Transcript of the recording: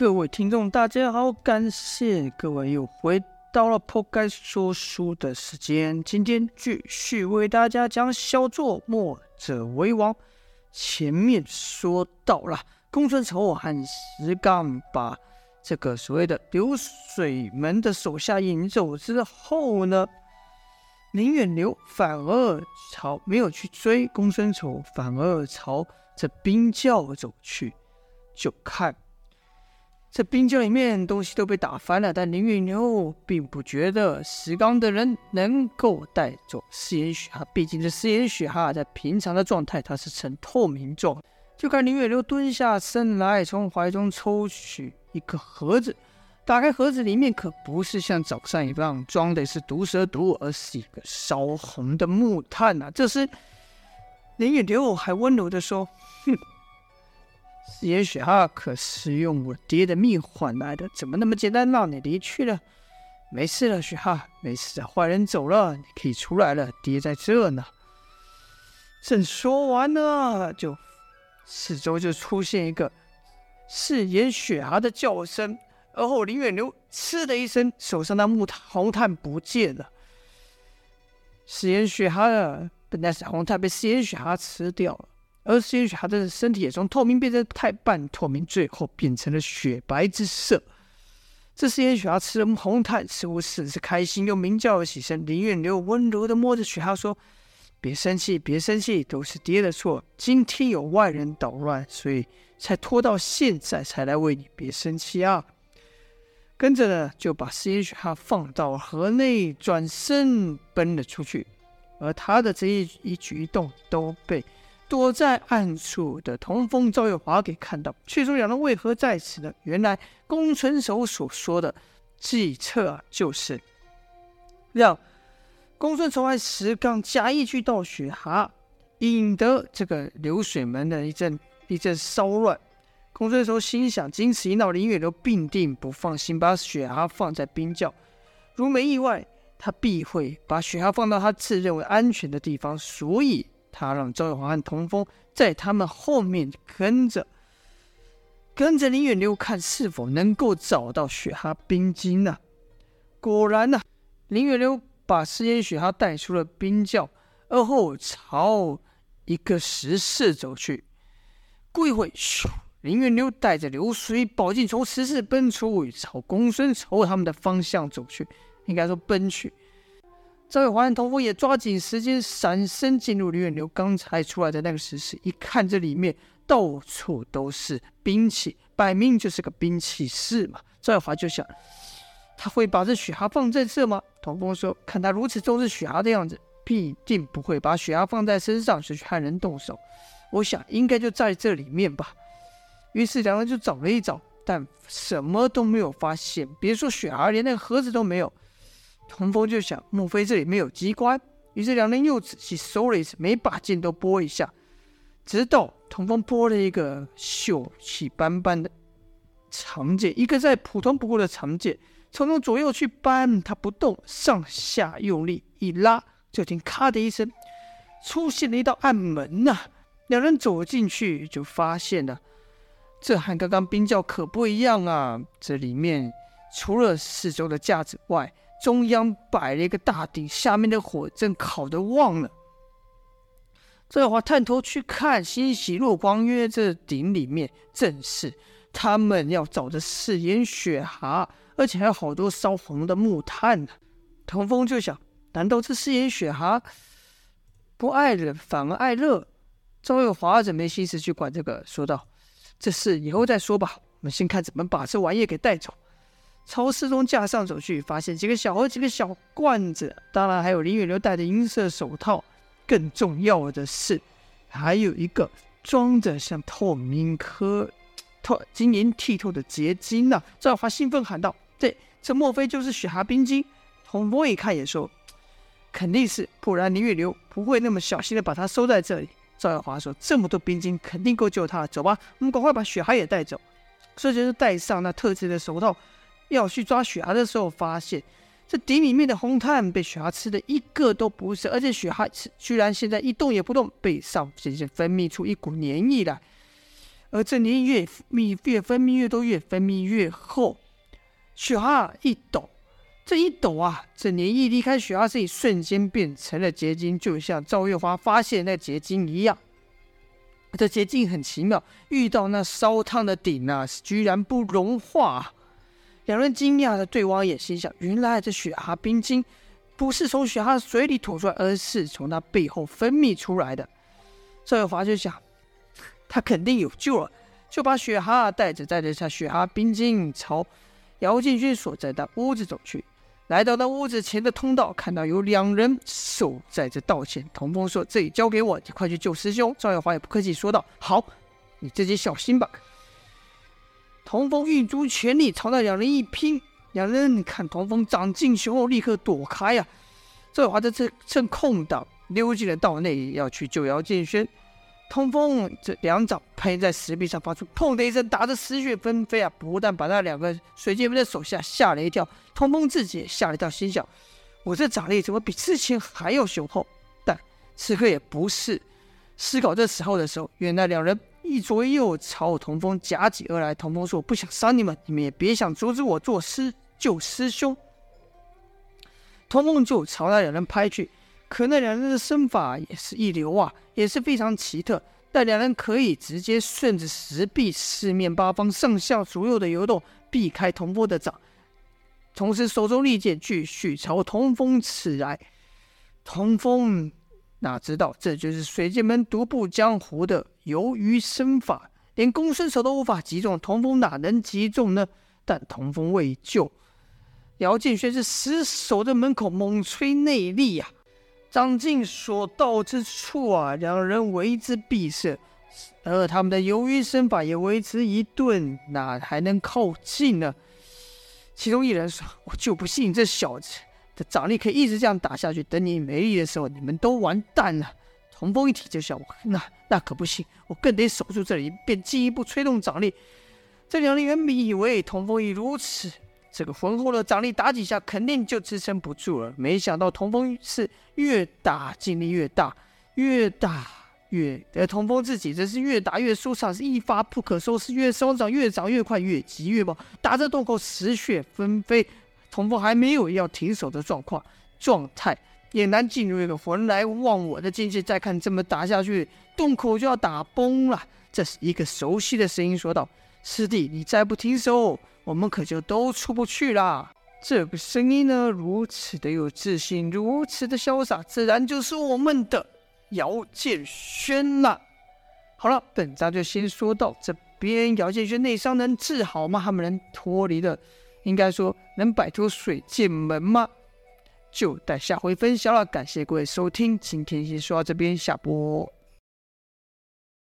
各位听众，大家好，感谢各位又回到了破盖说书的时间。今天继续为大家讲小作墨者为王。前面说到了公孙丑和石刚把这个所谓的流水门的手下引走之后呢，林远流反而朝没有去追公孙丑，反而朝这冰窖走去，就看。这冰窖里面东西都被打翻了，但林远流并不觉得石刚的人能够带走四眼雪哈。毕竟这四眼雪哈在平常的状态，它是呈透明状。就看林远流蹲下身来，从怀中抽取一个盒子，打开盒子，里面可不是像早上一样装的是毒蛇毒，而是一个烧红的木炭呐、啊。这时林远流还温柔地说：“哼。”四眼雪蛤可是用我爹的命换来的，怎么那么简单让你离去了？没事了，雪蛤，没事的，坏人走了，你可以出来了，爹在这呢。正说完呢，就四周就出现一个四眼雪蛤的叫声，而后林远流嗤的一声，手上的木炭红炭不见了。四眼雪蛤的本来是红炭被四眼雪蛤吃掉了。而 C.H.H 的身体也从透明变成太半透明，最后变成了雪白之色。这四眼雪蛤吃了红炭，似乎是是开心，又鸣叫了起身。林远流温柔的摸着雪哈说：“别生气，别生气，都是爹的错。今天有外人捣乱，所以才拖到现在才来喂你。别生气啊！”跟着呢，就把四眼雪蛤放到河内，转身奔了出去。而他的这一一举一动都被。躲在暗处的童风、赵月华给看到，却说两人为何在此呢？原来公孙守所说的计策啊，就是让公孙丑和石刚假意去盗雪蛤，引得这个流水门的一阵一阵骚乱。公孙守心想，经此一闹，林远流必定不放心，把雪蛤放在冰窖。如没意外，他必会把雪蛤放到他自认为安全的地方。所以。他让赵玉华和童风在他们后面跟着，跟着林远流看是否能够找到雪蛤冰晶呢、果然呢、林远流把四眼雪蛤带出了冰窖，而后朝一个石室走去。过一会，咻！林远流带着流水宝镜从石室奔出，朝公孙丑他们的方向走去，应该说奔去。赵月华和童风也抓紧时间闪身进入林远流刚才出来的那个石室，一看这里面到处都是兵器，摆明就是个兵器室嘛。赵月华就想，他会把这雪蛤放在这吗？童风说，看他如此重视雪蛤的样子，必定不会把雪蛤放在身上就去和人动手。我想应该就在这里面吧。于是两人就找了一找，但什么都没有发现，别说雪蛤，连那个盒子都没有。童风就想，莫非这里没有机关？于是两人又仔细搜了一次，每把剑都拨一下，直到童风拨了一个锈迹斑斑的长剑，一个再普通不过的长剑，从中左右去扳，它不动，上下用力一拉，就听咔的一声，出现了一道暗门呐、两人走进去，就发现了，这和刚刚冰窖可不一样啊！这里面除了四周的架子外，中央摆了一个大鼎，下面的火正烤得旺了。赵月华探头去看，欣喜若狂，约这鼎里面正是他们要找的四眼雪蛤，而且还有好多烧红的木炭呢。童风就想：难道这四眼雪蛤不爱冷，反而爱热？赵月华则没心思去管这个，说道：“这事以后再说吧，我们先看怎么把这玩意给带走。”超市中架上走去，发现几个小盒、几个小罐子，当然还有林远流戴的银色手套。更重要的是，还有一个装着像透明颗透晶莹剔透的结晶呢、啊。赵华兴奋喊道：“这这莫非就是雪蛤冰晶？”童风一看也说：“肯定是，不然林远流不会那么小心的把它收在这里。”赵耀华说：“这么多冰晶，肯定够救他了。走吧，我们赶快把雪蛤也带走。”这就是戴上那特制的手套。要去抓雪蛤的时候，发现这鼎里面的红炭被雪蛤吃的一个都不剩，而且雪蛤居然现在一动也不动，背上渐渐分泌出一股粘液来。而这粘液越密越分泌越多，越分泌越厚。雪花一抖，这一抖啊，这粘液离开雪花身体，瞬间变成了结晶，就像赵月华发现那结晶一样。这结晶很奇妙，遇到那烧烫的鼎啊，居然不融化。两人惊讶的对望一眼，心想：原来这雪蛤冰晶不是从雪蛤水里吐出来，而是从它背后分泌出来的。赵有华就想，他肯定有救了，就把雪蛤带着，带着下雪蛤冰晶朝姚建军所在的屋子走去。来到那屋子前的通道，看到有两人守在这道前。童风说：“这里交给我，你快去救师兄。”赵有华也不客气说道：“好，你自己小心吧。”童风运足全力朝那两人一拼，两人看童风长进雄厚，立刻躲开呀、啊。赵华在这趁空档溜进了道内，要去救姚建轩。童风这两掌拍在石壁上，发出“砰”的一声，打得石血纷飞啊！不但把那两个水剑门的手下吓了一跳，童风自己也吓了一跳，心想：我这掌力怎么比之前还要雄厚？但此刻也不是思考这时候的时候，原来两人。一左一右朝我童风夹击而来。童风说：“我不想杀你们，你们也别想阻止我做师救师兄。”童风就朝那两人拍去，可那两人的身法也是一流啊，也是非常奇特。但两人可以直接顺着石壁四面八方、上下左右的游动，避开童风的掌，同时手中利剑继续朝童风刺来。童风。哪知道这就是水剑门独步江湖的游鱼身法，连公孙手都无法击中，童风哪能击中呢？但童风未救，姚建轩是死守在门口猛催内力呀、啊，掌劲所到之处啊，两人为之闭塞，而他们的游鱼身法也为之一顿，哪还能靠近呢？其中一人说：“我就不信这小子。”掌力可以一直这样打下去，等你没力的时候，你们都完蛋了。童风一提就笑我，那那可不行，我更得守住这里，便进一步催动掌力。这两人原本以为童风已如此，这个浑厚的掌力打几下肯定就支撑不住了。没想到童风是越打劲力越大，越打越……而童风自己则是越打越舒畅，是一发不可收拾，越收掌越长越快，越急越猛，打着洞口石血纷飞。童风还没有要停手的状况状态，也难进入一个魂来忘我的境界。再看这么打下去，洞口就要打崩了。这是一个熟悉的声音说道：“师弟，你再不停手，我们可就都出不去了。”这个声音呢，如此的有自信，如此的潇洒，自然就是我们的姚建轩了。好了，本章就先说到这边。姚建轩内伤能治好吗？他们能脱离的？应该说能摆脱水剑门吗？就待下回分享了。感谢各位收听，今天先说到这边，下播。